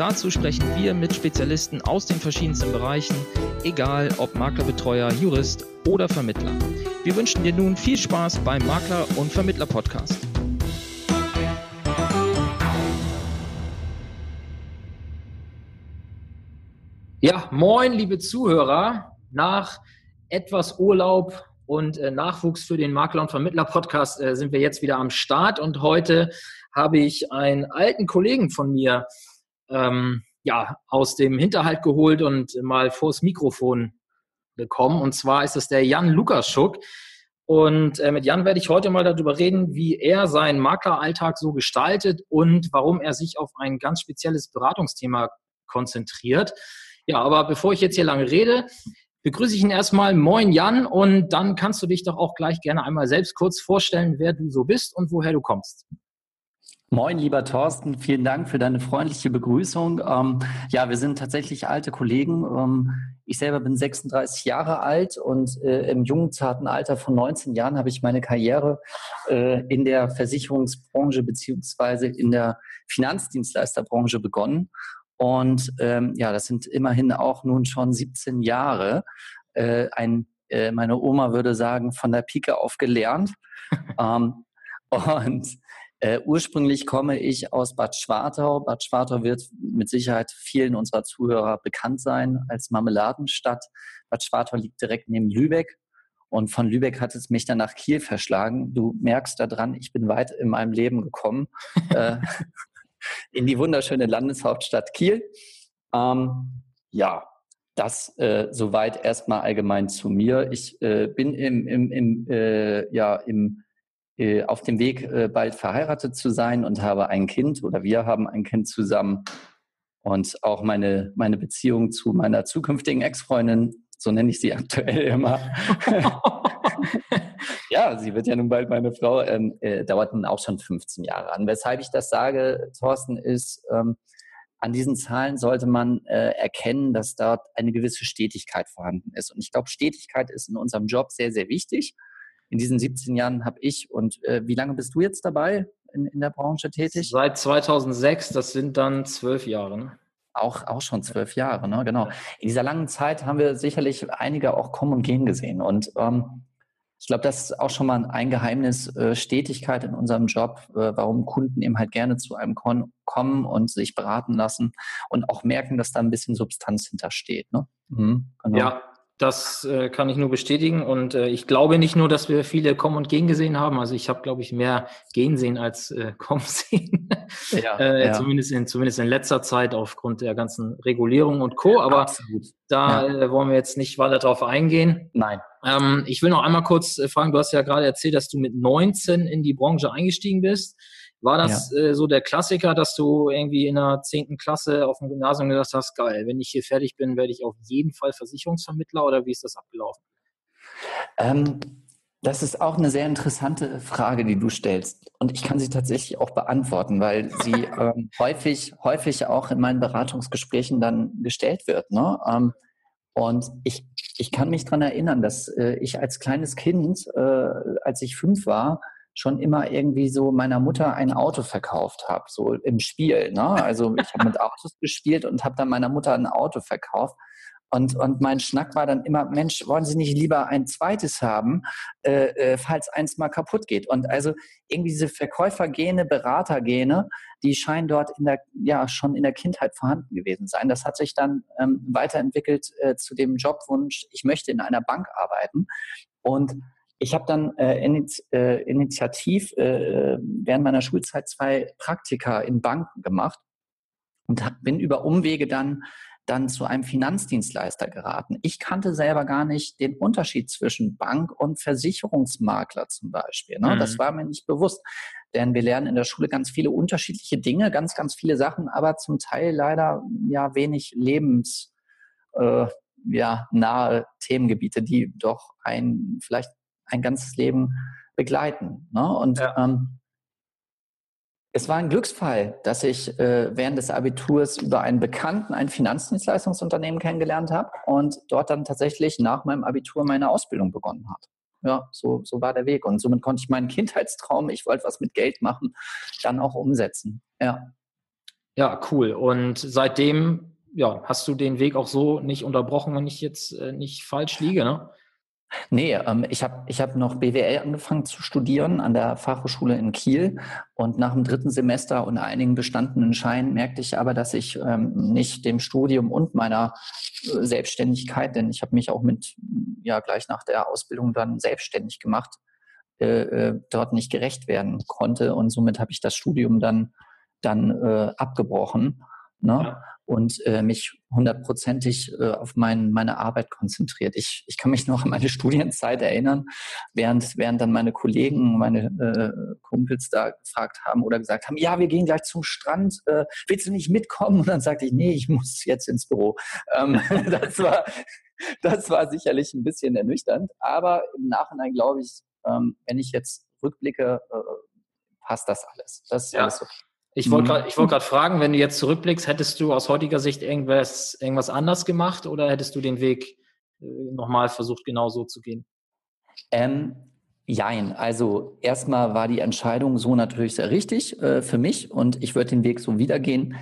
Dazu sprechen wir mit Spezialisten aus den verschiedensten Bereichen, egal ob Maklerbetreuer, Jurist oder Vermittler. Wir wünschen dir nun viel Spaß beim Makler- und Vermittler-Podcast. Ja, moin, liebe Zuhörer. Nach etwas Urlaub und äh, Nachwuchs für den Makler- und Vermittler-Podcast äh, sind wir jetzt wieder am Start und heute habe ich einen alten Kollegen von mir ähm, ja, aus dem Hinterhalt geholt und mal vors Mikrofon bekommen. Und zwar ist es der Jan Lukaschuk. Und äh, mit Jan werde ich heute mal darüber reden, wie er seinen Makleralltag so gestaltet und warum er sich auf ein ganz spezielles Beratungsthema konzentriert. Ja, aber bevor ich jetzt hier lange rede, begrüße ich ihn erstmal. Moin Jan und dann kannst du dich doch auch gleich gerne einmal selbst kurz vorstellen, wer du so bist und woher du kommst. Moin, lieber Thorsten, vielen Dank für deine freundliche Begrüßung. Ähm, ja, wir sind tatsächlich alte Kollegen. Ähm, ich selber bin 36 Jahre alt und äh, im jungen, zarten Alter von 19 Jahren habe ich meine Karriere äh, in der Versicherungsbranche beziehungsweise in der Finanzdienstleisterbranche begonnen. Und ähm, ja, das sind immerhin auch nun schon 17 Jahre. Äh, ein, äh, meine Oma würde sagen, von der Pike auf gelernt. ähm, und äh, ursprünglich komme ich aus Bad Schwartau. Bad Schwartau wird mit Sicherheit vielen unserer Zuhörer bekannt sein als Marmeladenstadt. Bad Schwartau liegt direkt neben Lübeck. Und von Lübeck hat es mich dann nach Kiel verschlagen. Du merkst daran, ich bin weit in meinem Leben gekommen. äh, in die wunderschöne Landeshauptstadt Kiel. Ähm, ja, das äh, soweit erstmal allgemein zu mir. Ich äh, bin im, im, im, äh, ja, im äh, auf dem Weg, äh, bald verheiratet zu sein und habe ein Kind oder wir haben ein Kind zusammen. Und auch meine, meine Beziehung zu meiner zukünftigen Ex-Freundin, so nenne ich sie aktuell immer. ja, sie wird ja nun bald meine Frau, ähm, äh, dauert nun auch schon 15 Jahre an. Weshalb ich das sage, Thorsten, ist, ähm, an diesen Zahlen sollte man äh, erkennen, dass dort eine gewisse Stetigkeit vorhanden ist. Und ich glaube, Stetigkeit ist in unserem Job sehr, sehr wichtig in diesen 17 Jahren habe ich und äh, wie lange bist du jetzt dabei in, in der Branche tätig? Seit 2006, das sind dann zwölf Jahre. Ne? Auch, auch schon zwölf Jahre, ne? genau. In dieser langen Zeit haben wir sicherlich einige auch kommen und gehen gesehen. Und ähm, ich glaube, das ist auch schon mal ein Geheimnis, äh, Stetigkeit in unserem Job, äh, warum Kunden eben halt gerne zu einem kommen und sich beraten lassen und auch merken, dass da ein bisschen Substanz hintersteht. Ne? Mhm, genau. Ja, das äh, kann ich nur bestätigen. Und äh, ich glaube nicht nur, dass wir viele kommen und gehen gesehen haben. Also ich habe, glaube ich, mehr gehen sehen als äh, kommen sehen. Ja, äh, ja. Zumindest, in, zumindest in letzter Zeit aufgrund der ganzen Regulierung und Co. Aber Absolut. da ja. äh, wollen wir jetzt nicht weiter drauf eingehen. Nein. Ähm, ich will noch einmal kurz äh, fragen, du hast ja gerade erzählt, dass du mit 19 in die Branche eingestiegen bist. War das ja. äh, so der Klassiker, dass du irgendwie in der zehnten Klasse auf dem Gymnasium gesagt hast, geil, wenn ich hier fertig bin, werde ich auf jeden Fall Versicherungsvermittler oder wie ist das abgelaufen? Ähm, das ist auch eine sehr interessante Frage, die du stellst. Und ich kann sie tatsächlich auch beantworten, weil sie ähm, häufig, häufig auch in meinen Beratungsgesprächen dann gestellt wird. Ne? Ähm, und ich, ich kann mich daran erinnern, dass äh, ich als kleines Kind, äh, als ich fünf war, schon immer irgendwie so meiner Mutter ein Auto verkauft habe, so im Spiel. Ne? Also ich habe mit Autos gespielt und habe dann meiner Mutter ein Auto verkauft. Und, und mein Schnack war dann immer, Mensch, wollen Sie nicht lieber ein zweites haben, äh, äh, falls eins mal kaputt geht? Und also irgendwie diese Verkäufergene, Beratergene, die scheinen dort in der, ja, schon in der Kindheit vorhanden gewesen sein. Das hat sich dann ähm, weiterentwickelt äh, zu dem Jobwunsch, ich möchte in einer Bank arbeiten. Und ich habe dann äh, init, äh, initiativ äh, während meiner Schulzeit zwei Praktika in Banken gemacht und hab, bin über Umwege dann dann zu einem Finanzdienstleister geraten. Ich kannte selber gar nicht den Unterschied zwischen Bank und Versicherungsmakler zum Beispiel. Ne? Mhm. Das war mir nicht bewusst, denn wir lernen in der Schule ganz viele unterschiedliche Dinge, ganz, ganz viele Sachen, aber zum Teil leider ja wenig lebens äh, ja, Themengebiete, die doch ein vielleicht ein ganzes Leben begleiten. Ne? Und ja. ähm, es war ein Glücksfall, dass ich äh, während des Abiturs über einen Bekannten ein Finanzdienstleistungsunternehmen kennengelernt habe und dort dann tatsächlich nach meinem Abitur meine Ausbildung begonnen hat. Ja, so, so war der Weg. Und somit konnte ich meinen Kindheitstraum, ich wollte was mit Geld machen, dann auch umsetzen. Ja. Ja, cool. Und seitdem ja, hast du den Weg auch so nicht unterbrochen, wenn ich jetzt äh, nicht falsch liege, ne? Nee, ähm, ich habe ich hab noch BWL angefangen zu studieren an der Fachhochschule in Kiel. Und nach dem dritten Semester und einigen bestandenen Scheinen merkte ich aber, dass ich ähm, nicht dem Studium und meiner äh, Selbstständigkeit, denn ich habe mich auch mit, ja, gleich nach der Ausbildung dann selbstständig gemacht, äh, äh, dort nicht gerecht werden konnte. Und somit habe ich das Studium dann, dann äh, abgebrochen. Ne? Ja und äh, mich hundertprozentig äh, auf mein, meine Arbeit konzentriert. Ich, ich kann mich noch an meine Studienzeit erinnern, während, während dann meine Kollegen, meine äh, Kumpels da gefragt haben oder gesagt haben, ja, wir gehen gleich zum Strand, äh, willst du nicht mitkommen? Und dann sagte ich, nee, ich muss jetzt ins Büro. Ähm, das, war, das war sicherlich ein bisschen ernüchternd, aber im Nachhinein glaube ich, ähm, wenn ich jetzt rückblicke, äh, passt das alles. Das ist ja. alles okay. Ich wollte gerade wollt fragen, wenn du jetzt zurückblickst, hättest du aus heutiger Sicht irgendwas, irgendwas anders gemacht oder hättest du den Weg äh, nochmal versucht, genau so zu gehen? Ähm, jein. Also erstmal war die Entscheidung so natürlich sehr richtig äh, für mich und ich würde den Weg so wiedergehen.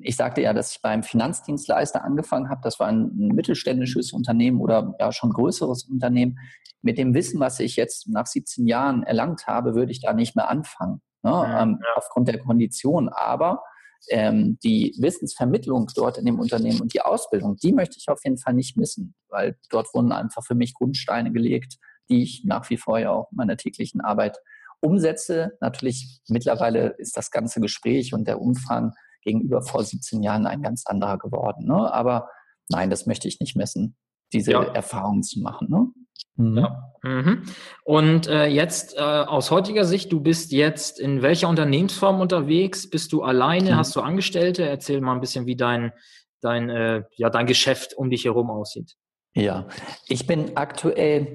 Ich sagte ja, dass ich beim Finanzdienstleister angefangen habe. Das war ein, ein mittelständisches Unternehmen oder ja schon größeres Unternehmen. Mit dem Wissen, was ich jetzt nach 17 Jahren erlangt habe, würde ich da nicht mehr anfangen ne, ähm, ja. aufgrund der Kondition. Aber ähm, die Wissensvermittlung dort in dem Unternehmen und die Ausbildung, die möchte ich auf jeden Fall nicht missen, weil dort wurden einfach für mich Grundsteine gelegt, die ich nach wie vor ja auch in meiner täglichen Arbeit umsetze. Natürlich mittlerweile ist das ganze Gespräch und der Umfang gegenüber vor 17 Jahren ein ganz anderer geworden. Ne? Aber nein, das möchte ich nicht messen, diese ja. Erfahrungen zu machen. Ne? Mhm. Ja. Mhm. Und äh, jetzt äh, aus heutiger Sicht, du bist jetzt in welcher Unternehmensform unterwegs? Bist du alleine? Mhm. Hast du Angestellte? Erzähl mal ein bisschen, wie dein, dein, äh, ja, dein Geschäft um dich herum aussieht. Ja, ich bin aktuell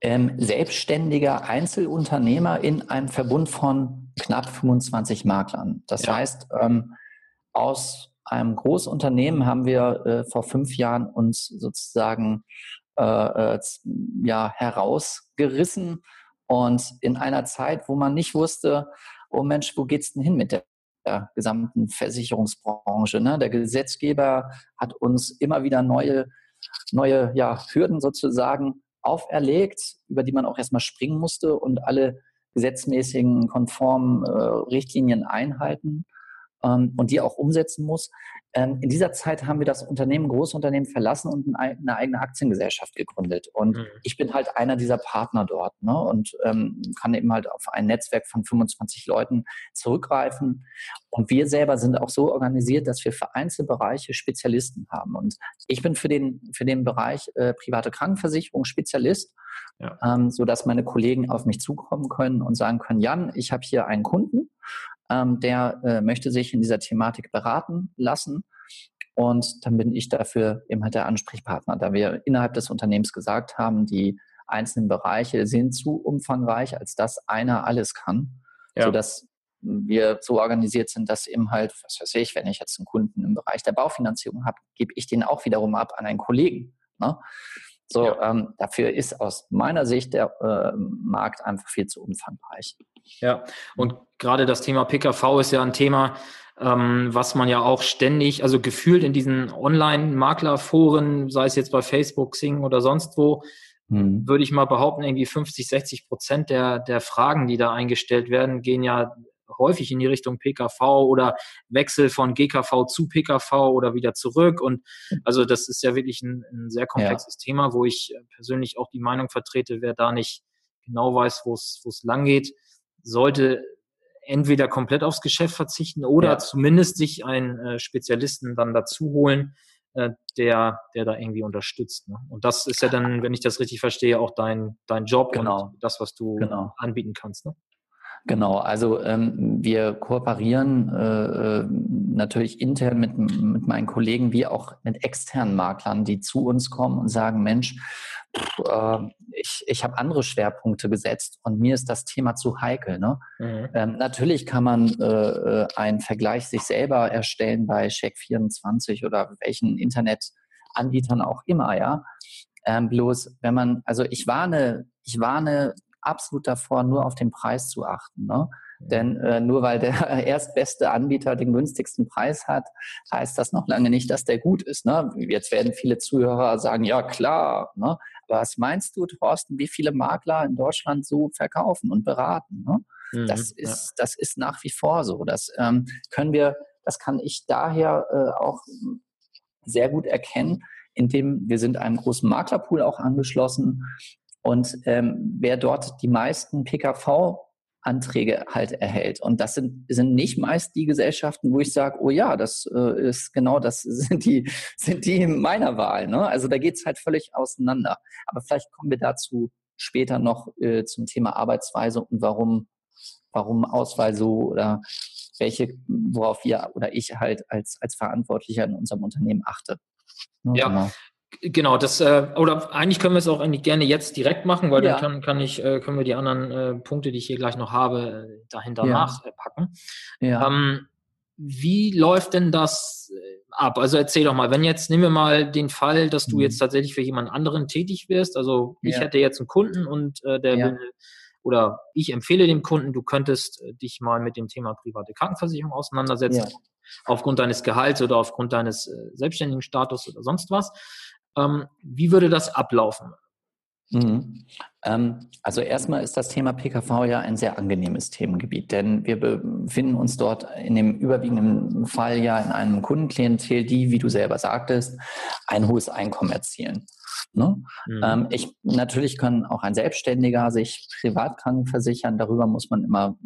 ähm, selbstständiger Einzelunternehmer in einem Verbund von knapp 25 Maklern. Das ja. heißt, ähm, aus einem Großunternehmen haben wir äh, vor fünf Jahren uns sozusagen äh, äh ja, herausgerissen. Und in einer Zeit, wo man nicht wusste, oh Mensch, wo geht's denn hin mit der, der gesamten Versicherungsbranche? Ne? Der Gesetzgeber hat uns immer wieder neue, neue ja, Hürden sozusagen auferlegt, über die man auch erstmal springen musste und alle gesetzmäßigen konformen äh, Richtlinien einhalten ähm, und die auch umsetzen muss. Ähm, in dieser Zeit haben wir das Unternehmen, Großunternehmen verlassen und eine eigene Aktiengesellschaft gegründet. Und mhm. ich bin halt einer dieser Partner dort ne? und ähm, kann eben halt auf ein Netzwerk von 25 Leuten zurückgreifen. Und wir selber sind auch so organisiert, dass wir für Einzelbereiche Spezialisten haben. Und ich bin für den, für den Bereich äh, private Krankenversicherung Spezialist, ja. ähm, sodass meine Kollegen auf mich zukommen können und sagen können, Jan, ich habe hier einen Kunden, ähm, der äh, möchte sich in dieser Thematik beraten lassen. Und dann bin ich dafür eben halt der Ansprechpartner, da wir innerhalb des Unternehmens gesagt haben, die einzelnen Bereiche sind zu umfangreich, als dass einer alles kann, ja. sodass wir so organisiert sind, dass eben halt, was weiß ich, wenn ich jetzt einen Kunden im Bereich der Baufinanzierung habe, gebe ich den auch wiederum ab an einen Kollegen. Ne? So, ja. ähm, dafür ist aus meiner Sicht der äh, Markt einfach viel zu umfangreich. Ja, und gerade das Thema PKV ist ja ein Thema, ähm, was man ja auch ständig, also gefühlt in diesen Online-Maklerforen, sei es jetzt bei Facebook, Sing oder sonst wo, hm. würde ich mal behaupten, irgendwie 50, 60 Prozent der, der Fragen, die da eingestellt werden, gehen ja häufig in die Richtung PKV oder Wechsel von GKV zu PKV oder wieder zurück. Und also das ist ja wirklich ein, ein sehr komplexes ja. Thema, wo ich persönlich auch die Meinung vertrete, wer da nicht genau weiß, wo es wo es lang geht, sollte entweder komplett aufs Geschäft verzichten oder ja. zumindest sich einen äh, Spezialisten dann dazu holen, äh, der, der da irgendwie unterstützt. Ne? Und das ist ja dann, wenn ich das richtig verstehe, auch dein, dein Job genau. und das, was du genau. anbieten kannst. Ne? Genau, also ähm, wir kooperieren äh, äh, natürlich intern mit, mit meinen Kollegen wie auch mit externen Maklern, die zu uns kommen und sagen, Mensch, äh, ich, ich habe andere Schwerpunkte gesetzt und mir ist das Thema zu heikel. Ne? Mhm. Ähm, natürlich kann man äh, äh einen Vergleich sich selber erstellen bei Check24 oder welchen Internetanbietern auch immer, ja. Ähm, bloß, wenn man, also ich warne, ich warne absolut davor, nur auf den Preis zu achten. Ne? Denn äh, nur weil der erstbeste Anbieter den günstigsten Preis hat, heißt das noch lange nicht, dass der gut ist. Ne? Jetzt werden viele Zuhörer sagen, ja klar. Ne? Aber was meinst du, Thorsten, wie viele Makler in Deutschland so verkaufen und beraten? Ne? Mhm, das, ist, ja. das ist nach wie vor so. Das ähm, können wir, das kann ich daher äh, auch sehr gut erkennen, indem wir sind einem großen Maklerpool auch angeschlossen und ähm, wer dort die meisten PKV Anträge halt erhält. Und das sind, sind nicht meist die Gesellschaften, wo ich sage, oh ja, das äh, ist genau, das sind die, sind die meiner Wahl. Ne? Also da geht es halt völlig auseinander. Aber vielleicht kommen wir dazu später noch äh, zum Thema Arbeitsweise und warum, warum Auswahl so oder welche, worauf wir oder ich halt als, als Verantwortlicher in unserem Unternehmen achte. Ne? Ja, genau. Genau, das äh, oder eigentlich können wir es auch eigentlich gerne jetzt direkt machen, weil ja. dann kann, kann ich, äh, können wir die anderen äh, Punkte, die ich hier gleich noch habe, äh, dahinter ja. nachpacken. Ja. Ähm, wie läuft denn das äh, ab? Also erzähl doch mal, wenn jetzt, nehmen wir mal den Fall, dass du mhm. jetzt tatsächlich für jemand anderen tätig wirst. Also ich ja. hätte jetzt einen Kunden und äh, der will, oder ich empfehle dem Kunden, du könntest äh, dich mal mit dem Thema private Krankenversicherung auseinandersetzen, aufgrund deines Gehalts oder aufgrund deines äh, selbstständigen Status oder sonst was. Ähm, wie würde das ablaufen? Mhm. Ähm, also erstmal ist das Thema PKV ja ein sehr angenehmes Themengebiet, denn wir befinden uns dort in dem überwiegenden Fall ja in einem Kundenklientel, die, wie du selber sagtest, ein hohes Einkommen erzielen. Ne? Mhm. Ähm, ich, natürlich kann auch ein Selbstständiger sich privat krankenversichern. Darüber muss man immer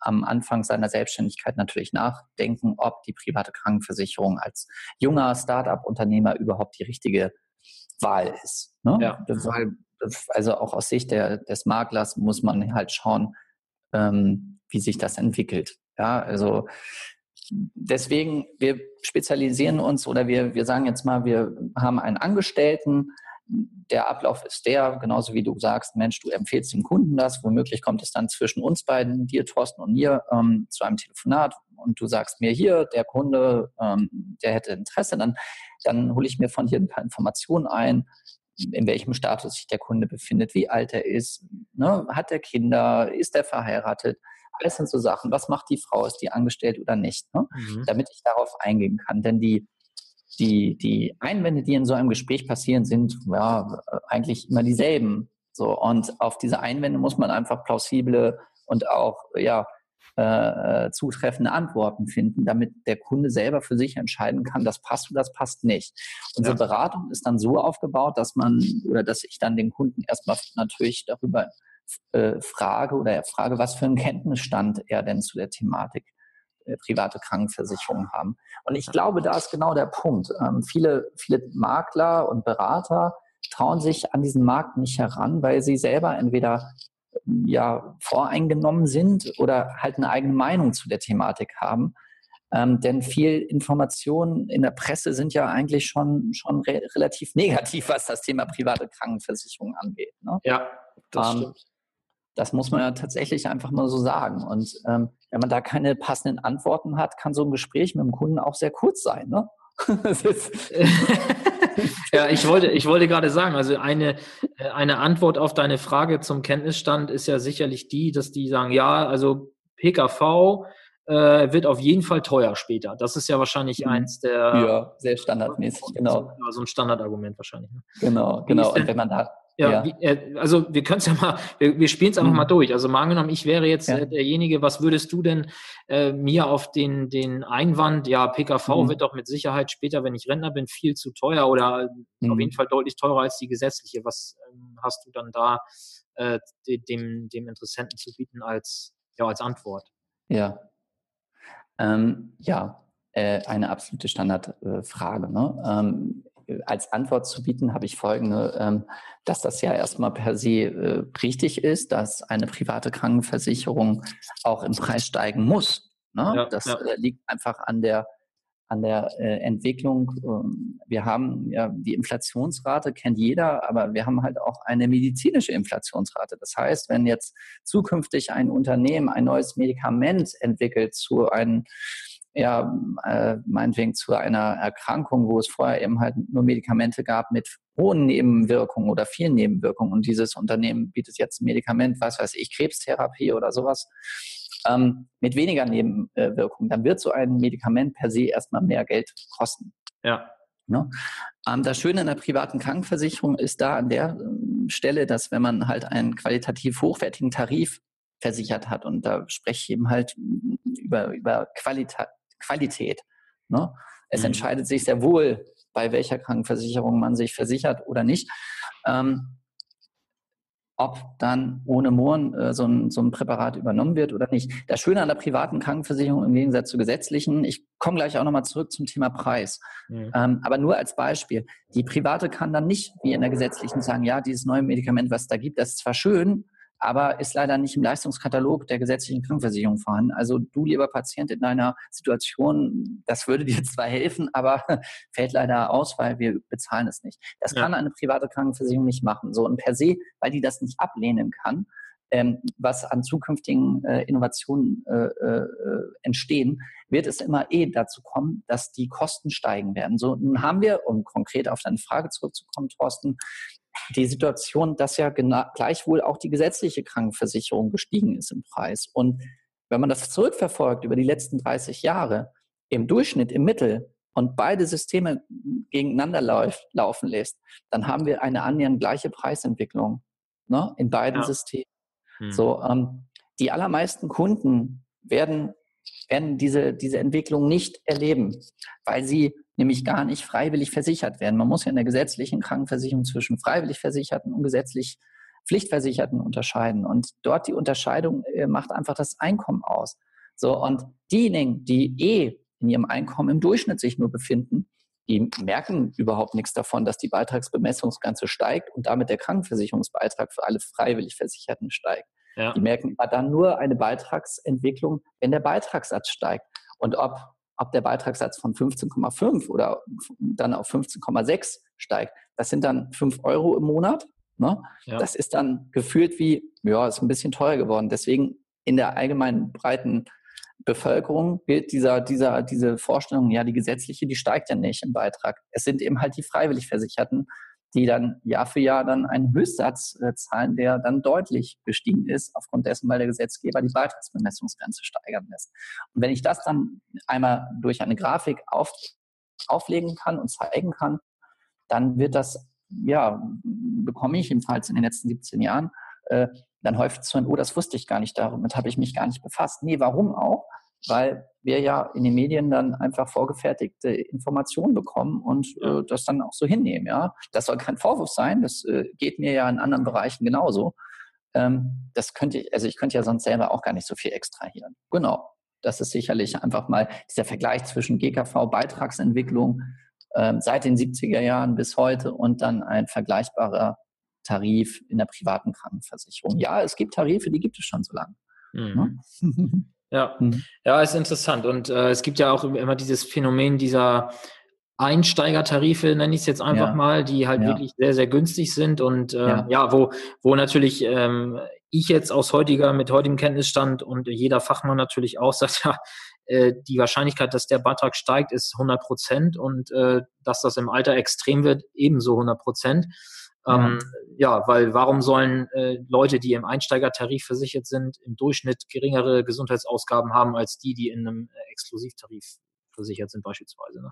am Anfang seiner Selbstständigkeit natürlich nachdenken, ob die private Krankenversicherung als junger Start-up-Unternehmer überhaupt die richtige Wahl ist. Ne? Ja. Weil, also auch aus Sicht der, des Maklers muss man halt schauen, ähm, wie sich das entwickelt. Ja, also deswegen, wir spezialisieren uns oder wir, wir sagen jetzt mal, wir haben einen Angestellten, der Ablauf ist der, genauso wie du sagst, Mensch, du empfehlst dem Kunden das, womöglich kommt es dann zwischen uns beiden, dir, Thorsten und mir, ähm, zu einem Telefonat und du sagst mir hier, der Kunde, ähm, der hätte Interesse, dann, dann hole ich mir von dir ein paar Informationen ein, in welchem Status sich der Kunde befindet, wie alt er ist, ne? hat er Kinder, ist er verheiratet, alles sind so Sachen. Was macht die Frau? Ist die angestellt oder nicht? Ne? Mhm. Damit ich darauf eingehen kann. Denn die, die, die Einwände, die in so einem Gespräch passieren, sind ja eigentlich immer dieselben. So, und auf diese Einwände muss man einfach plausible und auch ja, äh, zutreffende Antworten finden, damit der Kunde selber für sich entscheiden kann, das passt oder das passt nicht. Unsere ja. Beratung ist dann so aufgebaut, dass man oder dass ich dann den Kunden erstmal natürlich darüber äh, frage oder frage, was für einen Kenntnisstand er denn zu der Thematik äh, private Krankenversicherung haben. Und ich glaube, da ist genau der Punkt. Ähm, viele, viele Makler und Berater trauen sich an diesen Markt nicht heran, weil sie selber entweder ja voreingenommen sind oder halt eine eigene Meinung zu der Thematik haben. Ähm, denn viel Informationen in der Presse sind ja eigentlich schon, schon re relativ negativ, was das Thema private Krankenversicherung angeht. Ne? Ja, das ähm, stimmt. Das muss man ja tatsächlich einfach mal so sagen. Und ähm, wenn man da keine passenden Antworten hat, kann so ein Gespräch mit dem Kunden auch sehr kurz sein. Ne? ja, ich wollte, ich wollte gerade sagen, also eine, äh, eine Antwort auf deine Frage zum Kenntnisstand ist ja sicherlich die, dass die sagen, ja, also PKV äh, wird auf jeden Fall teuer später. Das ist ja wahrscheinlich mhm. eins der. Ja, sehr standardmäßig, genau. So ein Standardargument wahrscheinlich. Ne? Genau, genau. Und wenn man da ja, ja. Äh, also wir können es ja mal, wir, wir spielen es einfach mhm. mal durch. Also mal angenommen, ich wäre jetzt ja. äh, derjenige, was würdest du denn äh, mir auf den, den Einwand, ja, PKV mhm. wird doch mit Sicherheit später, wenn ich Rentner bin, viel zu teuer oder mhm. auf jeden Fall deutlich teurer als die gesetzliche. Was ähm, hast du dann da äh, dem, dem Interessenten zu bieten als, ja, als Antwort? Ja. Ähm, ja, eine absolute Standardfrage. Ne? Als Antwort zu bieten, habe ich folgende, ähm, dass das ja erstmal per se äh, richtig ist, dass eine private Krankenversicherung auch im Preis steigen muss. Ne? Ja, das ja. Äh, liegt einfach an der an der äh, Entwicklung. Ähm, wir haben ja die Inflationsrate, kennt jeder, aber wir haben halt auch eine medizinische Inflationsrate. Das heißt, wenn jetzt zukünftig ein Unternehmen ein neues Medikament entwickelt zu einem ja, äh, meinetwegen zu einer Erkrankung, wo es vorher eben halt nur Medikamente gab mit hohen Nebenwirkungen oder vielen Nebenwirkungen und dieses Unternehmen bietet jetzt ein Medikament, was weiß ich, Krebstherapie oder sowas, ähm, mit weniger Nebenwirkungen, dann wird so ein Medikament per se erstmal mehr Geld kosten. Ja. Ne? Ähm, das Schöne in der privaten Krankenversicherung ist da an der ähm, Stelle, dass wenn man halt einen qualitativ hochwertigen Tarif versichert hat, und da spreche ich eben halt über, über Qualita Qualität. Ne? Es mhm. entscheidet sich sehr wohl, bei welcher Krankenversicherung man sich versichert oder nicht. Ähm, ob dann ohne Mohren äh, so, ein, so ein Präparat übernommen wird oder nicht. Das Schöne an der privaten Krankenversicherung im Gegensatz zur gesetzlichen, ich komme gleich auch nochmal zurück zum Thema Preis, mhm. ähm, aber nur als Beispiel. Die private kann dann nicht wie in der gesetzlichen sagen, ja, dieses neue Medikament, was da gibt, das ist zwar schön, aber ist leider nicht im Leistungskatalog der gesetzlichen Krankenversicherung vorhanden. Also du, lieber Patient, in deiner Situation, das würde dir zwar helfen, aber fällt leider aus, weil wir bezahlen es nicht. Das ja. kann eine private Krankenversicherung nicht machen. So und per se, weil die das nicht ablehnen kann, ähm, was an zukünftigen äh, Innovationen äh, äh, entstehen, wird es immer eh dazu kommen, dass die Kosten steigen werden. So, nun haben wir, um konkret auf deine Frage zurückzukommen, Thorsten, die Situation, dass ja gleichwohl auch die gesetzliche Krankenversicherung gestiegen ist im Preis. Und wenn man das zurückverfolgt über die letzten 30 Jahre, im Durchschnitt, im Mittel und beide Systeme gegeneinander läuft, laufen lässt, dann haben wir eine annähernd gleiche Preisentwicklung ne, in beiden ja. Systemen. Hm. So, ähm, die allermeisten Kunden werden, werden diese, diese Entwicklung nicht erleben, weil sie nämlich gar nicht freiwillig versichert werden. Man muss ja in der gesetzlichen Krankenversicherung zwischen freiwillig Versicherten und gesetzlich Pflichtversicherten unterscheiden. Und dort die Unterscheidung äh, macht einfach das Einkommen aus. So, und diejenigen, die eh in ihrem Einkommen im Durchschnitt sich nur befinden, die merken überhaupt nichts davon, dass die Beitragsbemessungsgrenze steigt und damit der Krankenversicherungsbeitrag für alle freiwillig Versicherten steigt. Ja. Die merken aber dann nur eine Beitragsentwicklung, wenn der Beitragssatz steigt. Und ob ob der Beitragssatz von 15,5 oder dann auf 15,6 steigt, das sind dann 5 Euro im Monat. Ne? Ja. Das ist dann gefühlt wie, ja, ist ein bisschen teuer geworden. Deswegen in der allgemeinen breiten Bevölkerung gilt dieser, dieser, diese Vorstellung, ja, die gesetzliche, die steigt ja nicht im Beitrag. Es sind eben halt die freiwillig Versicherten, die dann Jahr für Jahr dann einen Höchstsatz äh, zahlen, der dann deutlich gestiegen ist, aufgrund dessen, weil der Gesetzgeber die Beitragsbemessungsgrenze steigern lässt. Und wenn ich das dann einmal durch eine Grafik auf, auflegen kann und zeigen kann, dann wird das, ja, bekomme ich jedenfalls in den letzten 17 Jahren, äh, dann häufig zu ein, oh, das wusste ich gar nicht, damit habe ich mich gar nicht befasst. Nee, warum auch? Weil wir ja in den Medien dann einfach vorgefertigte Informationen bekommen und äh, das dann auch so hinnehmen. Ja, das soll kein Vorwurf sein. Das äh, geht mir ja in anderen Bereichen genauso. Ähm, das könnte ich, also ich könnte ja sonst selber auch gar nicht so viel extrahieren. Genau. Das ist sicherlich einfach mal dieser Vergleich zwischen GKV-Beitragsentwicklung äh, seit den 70er Jahren bis heute und dann ein vergleichbarer Tarif in der privaten Krankenversicherung. Ja, es gibt Tarife, die gibt es schon so lange. Mhm. Ja, mhm. ja, ist interessant. Und äh, es gibt ja auch immer dieses Phänomen dieser Einsteigertarife, nenne ich es jetzt einfach ja. mal, die halt ja. wirklich sehr, sehr günstig sind und äh, ja. ja, wo, wo natürlich ähm, ich jetzt aus heutiger, mit heutigem Kenntnisstand und jeder Fachmann natürlich auch sagt, ja, äh, die Wahrscheinlichkeit, dass der Beitrag steigt, ist 100 Prozent und äh, dass das im Alter extrem wird, ebenso 100 Prozent. Ähm, ja, weil warum sollen äh, Leute, die im Einsteigertarif versichert sind, im Durchschnitt geringere Gesundheitsausgaben haben als die, die in einem äh, Exklusivtarif versichert sind beispielsweise. Ne?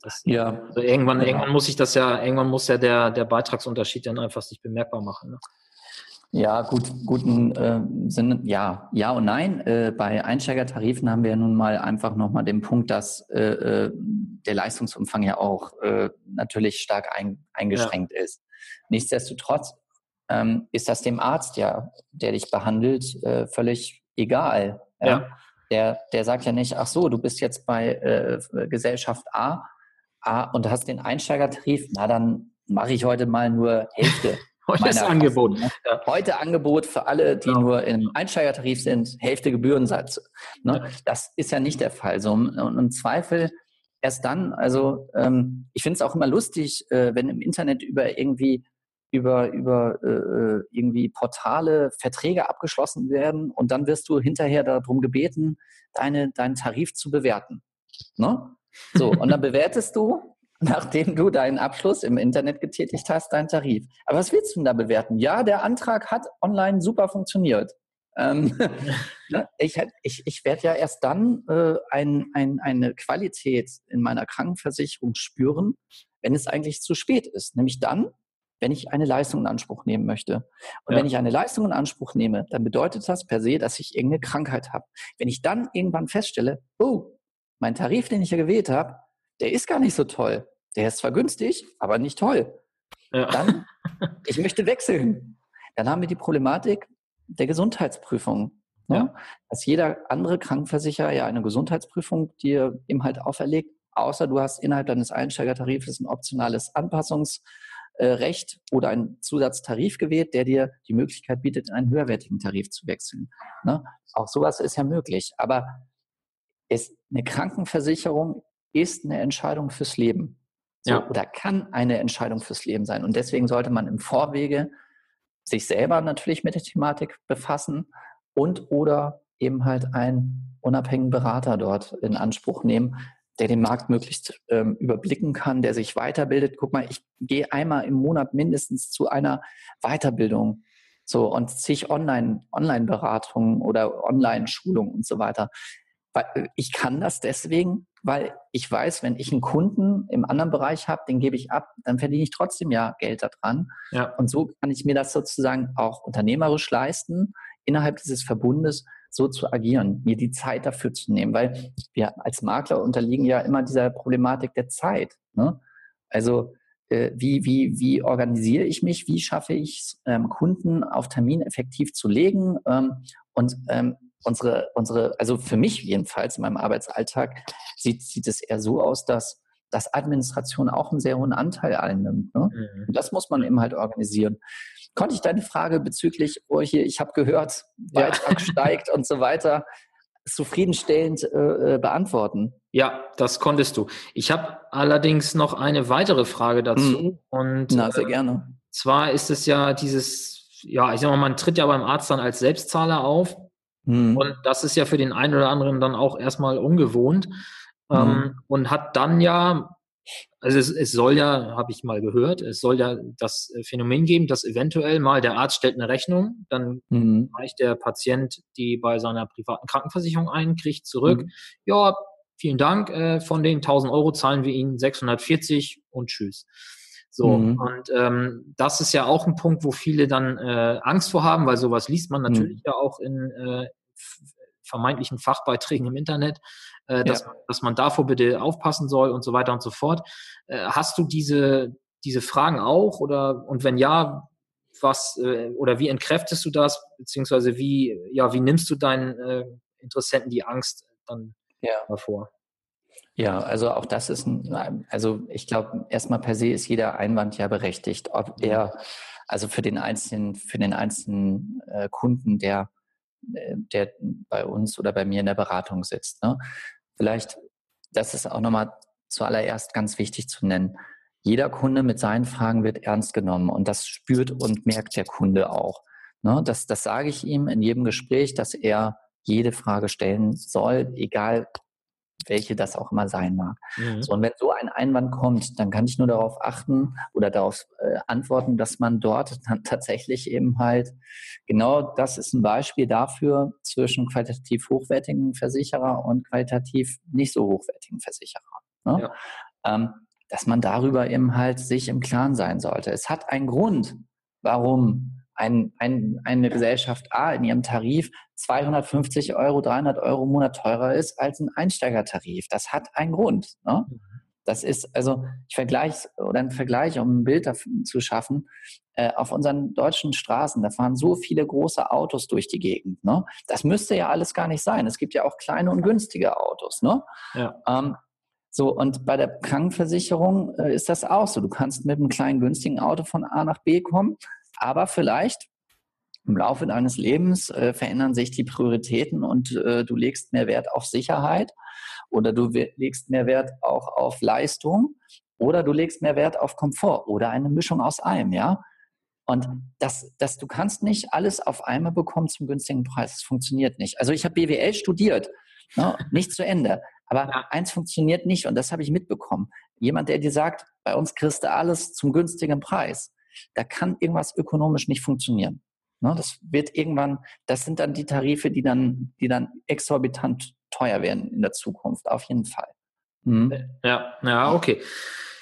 Das, ja. Also irgendwann, ja. irgendwann muss sich das ja, irgendwann muss ja der, der Beitragsunterschied dann einfach sich bemerkbar machen. Ne? Ja, gut, guten äh, Sinn, ja, ja und nein. Äh, bei Einsteigertarifen haben wir nun mal einfach nochmal den Punkt, dass äh, äh, der Leistungsumfang ja auch äh, natürlich stark ein, eingeschränkt ja. ist. Nichtsdestotrotz ähm, ist das dem Arzt ja, der dich behandelt, äh, völlig egal. Ja. ja. Der, der sagt ja nicht, ach so, du bist jetzt bei äh, Gesellschaft A, A und hast den Einsteigertarif, na dann mache ich heute mal nur Hälfte. Heute ist Angebot. Ne? Ja. Heute Angebot für alle, die ja. Genau. nur im Einsteigertarif sind, Hälfte Gebührensatz. Ne? Ja. Das ist ja nicht der Fall. So, und im Zweifel erst dann, also ähm, ich finde es auch immer lustig, äh, wenn im Internet über irgendwie über, über äh, irgendwie Portale Verträge abgeschlossen werden und dann wirst du hinterher darum gebeten, deine, deinen Tarif zu bewerten. Ne? So, und dann bewertest du, nachdem du deinen Abschluss im Internet getätigt hast, deinen Tarif. Aber was willst du denn da bewerten? Ja, der Antrag hat online super funktioniert. Ähm, ne, ich ich, ich werde ja erst dann äh, ein, ein, eine Qualität in meiner Krankenversicherung spüren, wenn es eigentlich zu spät ist. Nämlich dann, wenn ich eine Leistung in Anspruch nehmen möchte. Und ja. wenn ich eine Leistung in Anspruch nehme, dann bedeutet das per se, dass ich irgendeine Krankheit habe. Wenn ich dann irgendwann feststelle, oh, mein Tarif, den ich ja gewählt habe, der ist gar nicht so toll. Der ist zwar günstig, aber nicht toll. Ja. Dann, ich möchte wechseln. Dann haben wir die Problematik der Gesundheitsprüfung. Ne? Ja. Dass jeder andere Krankenversicherer ja eine Gesundheitsprüfung dir ihm halt auferlegt, außer du hast innerhalb deines Einsteigertarifes ein optionales Anpassungs- äh, oder einen Zusatztarif gewählt, der dir die Möglichkeit bietet, in einen höherwertigen Tarif zu wechseln. Ne? Auch sowas ist ja möglich. Aber es, eine Krankenversicherung ist eine Entscheidung fürs Leben. So, ja. Oder kann eine Entscheidung fürs Leben sein. Und deswegen sollte man im Vorwege sich selber natürlich mit der Thematik befassen und oder eben halt einen unabhängigen Berater dort in Anspruch nehmen, der den Markt möglichst ähm, überblicken kann, der sich weiterbildet. Guck mal, ich gehe einmal im Monat mindestens zu einer Weiterbildung. So, und zig Online, Online-Beratungen oder Online-Schulungen und so weiter. Äh, ich kann das deswegen, weil ich weiß, wenn ich einen Kunden im anderen Bereich habe, den gebe ich ab, dann verdiene ich trotzdem ja Geld daran. Ja. Und so kann ich mir das sozusagen auch unternehmerisch leisten, innerhalb dieses Verbundes so zu agieren, mir die Zeit dafür zu nehmen, weil wir als Makler unterliegen ja immer dieser Problematik der Zeit. Ne? Also äh, wie, wie, wie organisiere ich mich, wie schaffe ich es, ähm, Kunden auf Termin effektiv zu legen ähm, und ähm, unsere, unsere, also für mich jedenfalls in meinem Arbeitsalltag sieht, sieht es eher so aus, dass dass Administration auch einen sehr hohen Anteil einnimmt. Ne? Mhm. Und das muss man eben halt organisieren. Konnte ich deine Frage bezüglich, oh hier, ich habe gehört, Beitrag ja. steigt und so weiter, zufriedenstellend äh, äh, beantworten? Ja, das konntest du. Ich habe allerdings noch eine weitere Frage dazu. Mhm. Und, Na, sehr äh, gerne. Zwar ist es ja dieses, ja, ich sag mal, man tritt ja beim Arzt dann als Selbstzahler auf. Mhm. Und das ist ja für den einen oder anderen dann auch erstmal ungewohnt. Mhm. Ähm, und hat dann ja, also es, es soll ja, habe ich mal gehört, es soll ja das Phänomen geben, dass eventuell mal der Arzt stellt eine Rechnung, dann mhm. reicht der Patient die bei seiner privaten Krankenversicherung ein, kriegt zurück, mhm. ja, vielen Dank, äh, von den 1000 Euro zahlen wir Ihnen 640 und tschüss. So, mhm. und ähm, das ist ja auch ein Punkt, wo viele dann äh, Angst vor haben, weil sowas liest man natürlich mhm. ja auch in äh, vermeintlichen Fachbeiträgen im Internet, äh, dass, ja. dass man davor bitte aufpassen soll und so weiter und so fort. Äh, hast du diese, diese Fragen auch oder und wenn ja, was äh, oder wie entkräftest du das, beziehungsweise wie, ja, wie nimmst du deinen äh, Interessenten die Angst dann ja. hervor? Ja, also auch das ist ein, also ich glaube, erstmal per se ist jeder Einwand ja berechtigt, ob er, also für den einzelnen, für den einzelnen äh, Kunden, der äh, der bei uns oder bei mir in der Beratung sitzt. Ne? Vielleicht, das ist auch nochmal zuallererst ganz wichtig zu nennen. Jeder Kunde mit seinen Fragen wird ernst genommen und das spürt und merkt der Kunde auch. Ne? Das, das sage ich ihm in jedem Gespräch, dass er jede Frage stellen soll, egal welche das auch immer sein mag. Mhm. So, und wenn so ein Einwand kommt, dann kann ich nur darauf achten oder darauf äh, antworten, dass man dort dann tatsächlich eben halt, genau das ist ein Beispiel dafür zwischen qualitativ hochwertigen Versicherer und qualitativ nicht so hochwertigen Versicherer. Ne? Ja. Ähm, dass man darüber eben halt sich im Klaren sein sollte. Es hat einen Grund, warum ein, ein, eine Gesellschaft A in ihrem Tarif 250 Euro, 300 Euro im Monat teurer ist als ein Einsteigertarif. Das hat einen Grund. Ne? Mhm. Das ist, also ich vergleiche oder ein Vergleich, um ein Bild zu schaffen, äh, auf unseren deutschen Straßen, da fahren so viele große Autos durch die Gegend. Ne? Das müsste ja alles gar nicht sein. Es gibt ja auch kleine und günstige Autos. Ne? Ja. Ähm, so, und bei der Krankenversicherung äh, ist das auch so. Du kannst mit einem kleinen günstigen Auto von A nach B kommen, aber vielleicht im Laufe deines Lebens äh, verändern sich die Prioritäten und äh, du legst mehr Wert auf Sicherheit oder du legst mehr Wert auch auf Leistung oder du legst mehr Wert auf Komfort oder eine Mischung aus allem, ja. Und das, das, du kannst nicht alles auf einmal bekommen zum günstigen Preis. Das funktioniert nicht. Also ich habe BWL studiert, ne, nicht zu Ende. Aber ja. eins funktioniert nicht und das habe ich mitbekommen. Jemand, der dir sagt, bei uns kriegst du alles zum günstigen Preis, da kann irgendwas ökonomisch nicht funktionieren. Ne, das wird irgendwann, das sind dann die Tarife, die dann, die dann exorbitant teuer werden in der Zukunft, auf jeden Fall. Mhm. Ja, ja, okay.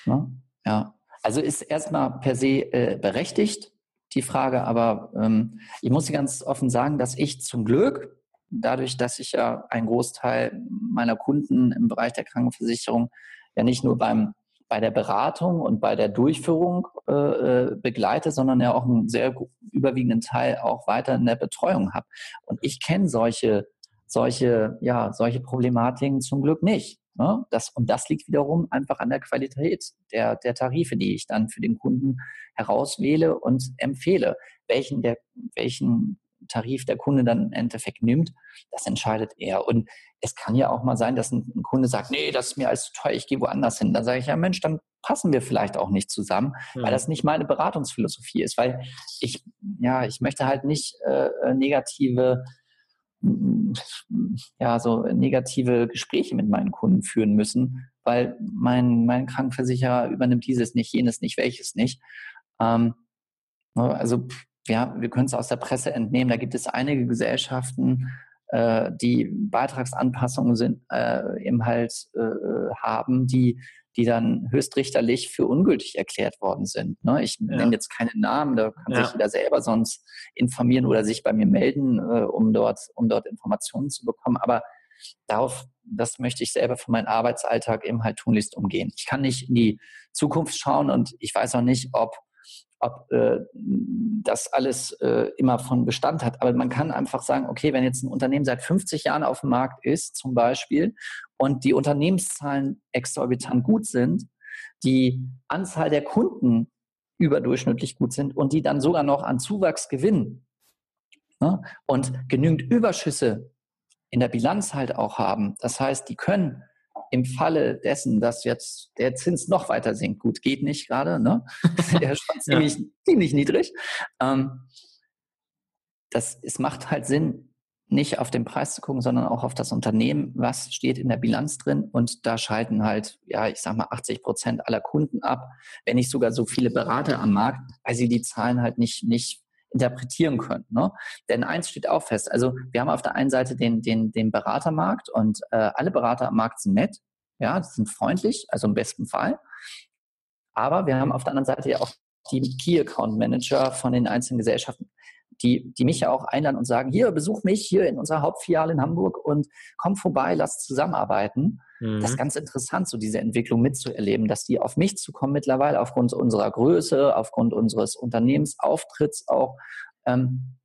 Ne? Ja. Also ist erstmal per se äh, berechtigt, die Frage, aber ähm, ich muss ganz offen sagen, dass ich zum Glück, dadurch, dass ich ja einen Großteil meiner Kunden im Bereich der Krankenversicherung ja nicht nur beim bei der Beratung und bei der Durchführung äh, äh begleite, sondern ja auch einen sehr überwiegenden Teil auch weiter in der Betreuung habe. Und ich kenne solche, solche, ja, solche Problematiken zum Glück nicht. Ne? Das, und das liegt wiederum einfach an der Qualität der, der Tarife, die ich dann für den Kunden herauswähle und empfehle. Welchen, der, welchen Tarif der Kunde dann im Endeffekt nimmt, das entscheidet er. Und es kann ja auch mal sein, dass ein, ein Kunde sagt, nee, das ist mir alles zu teuer, ich gehe woanders hin. Dann sage ich, ja Mensch, dann passen wir vielleicht auch nicht zusammen, mhm. weil das nicht meine Beratungsphilosophie ist. Weil ich, ja, ich möchte halt nicht äh, negative ja, so negative Gespräche mit meinen Kunden führen müssen, weil mein, mein Krankenversicherer übernimmt dieses nicht, jenes nicht, welches nicht. Ähm, ne, also ja, wir können es aus der Presse entnehmen, da gibt es einige Gesellschaften, äh, die Beitragsanpassungen sind, äh, eben halt äh, haben, die die dann höchstrichterlich für ungültig erklärt worden sind. Ne? Ich ja. nenne jetzt keine Namen, da kann ja. sich jeder selber sonst informieren oder sich bei mir melden, äh, um, dort, um dort Informationen zu bekommen. Aber darauf, das möchte ich selber für meinen Arbeitsalltag eben halt tunlichst umgehen. Ich kann nicht in die Zukunft schauen und ich weiß auch nicht, ob ob äh, das alles äh, immer von Bestand hat. Aber man kann einfach sagen, okay, wenn jetzt ein Unternehmen seit 50 Jahren auf dem Markt ist, zum Beispiel, und die Unternehmenszahlen exorbitant gut sind, die Anzahl der Kunden überdurchschnittlich gut sind und die dann sogar noch an Zuwachs gewinnen ne, und genügend Überschüsse in der Bilanz halt auch haben. Das heißt, die können im Falle dessen, dass jetzt der Zins noch weiter sinkt, gut, geht nicht gerade, ne? der ist schon ziemlich, ja. ziemlich niedrig. Ähm, das, es macht halt Sinn, nicht auf den Preis zu gucken, sondern auch auf das Unternehmen, was steht in der Bilanz drin. Und da schalten halt, ja, ich sag mal, 80 Prozent aller Kunden ab, wenn nicht sogar so viele Berater am Markt, weil sie die Zahlen halt nicht, nicht interpretieren können. Ne? Denn eins steht auch fest, also wir haben auf der einen Seite den, den, den Beratermarkt und äh, alle Berater am Markt sind nett, ja, sind freundlich, also im besten Fall. Aber wir haben auf der anderen Seite ja auch die Key Account Manager von den einzelnen Gesellschaften, die, die mich ja auch einladen und sagen, hier, besuch mich hier in unserer Hauptfiliale in Hamburg und komm vorbei, lass zusammenarbeiten. Mhm. Das ist ganz interessant, so diese Entwicklung mitzuerleben, dass die auf mich zukommen mittlerweile aufgrund unserer Größe, aufgrund unseres Unternehmensauftritts auch. Ähm,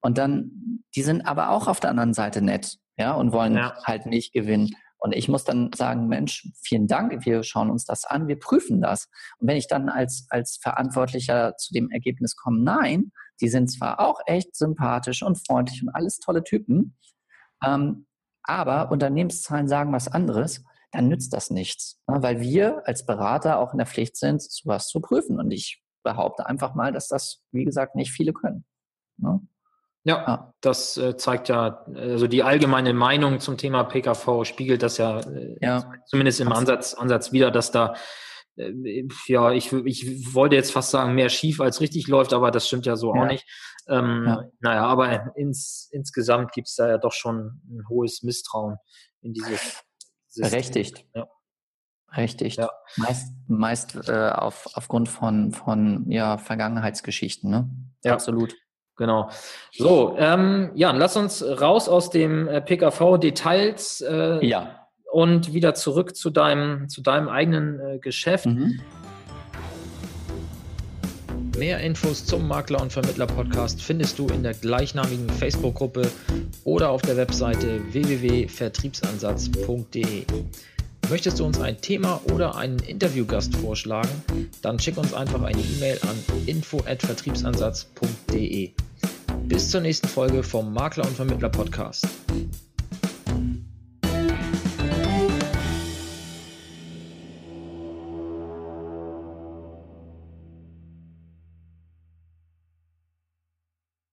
und dann, die sind aber auch auf der anderen Seite nett, ja, und wollen ja. halt nicht gewinnen. Und ich muss dann sagen, Mensch, vielen Dank, wir schauen uns das an, wir prüfen das. Und wenn ich dann als, als Verantwortlicher zu dem Ergebnis komme, nein, die sind zwar auch echt sympathisch und freundlich und alles tolle Typen, ähm, aber Unternehmenszahlen sagen was anderes, dann nützt das nichts. Ne? Weil wir als Berater auch in der Pflicht sind, sowas zu prüfen. Und ich behaupte einfach mal, dass das, wie gesagt, nicht viele können. Ne? Ja, ja, das äh, zeigt ja, also die allgemeine Meinung zum Thema PKV spiegelt das ja, äh, ja. zumindest im Ansatz, Ansatz wieder, dass da, ja, ich, ich wollte jetzt fast sagen, mehr schief als richtig läuft, aber das stimmt ja so ja. auch nicht. Ähm, ja. Naja, aber ins, insgesamt gibt es da ja doch schon ein hohes Misstrauen in dieses System. Berechtigt. Ja. Berechtigt. Ja. Meist, meist äh, auf, aufgrund von, von ja, Vergangenheitsgeschichten, ne? Ja. Absolut. Genau. So, ähm, Jan, lass uns raus aus dem äh, PKV-Details äh, ja. Und wieder zurück zu deinem, zu deinem eigenen äh, Geschäft. Mhm. Mehr Infos zum Makler und Vermittler Podcast findest du in der gleichnamigen Facebook-Gruppe oder auf der Webseite www.vertriebsansatz.de. Möchtest du uns ein Thema oder einen Interviewgast vorschlagen? Dann schick uns einfach eine E-Mail an info@vertriebsansatz.de. Bis zur nächsten Folge vom Makler und Vermittler Podcast.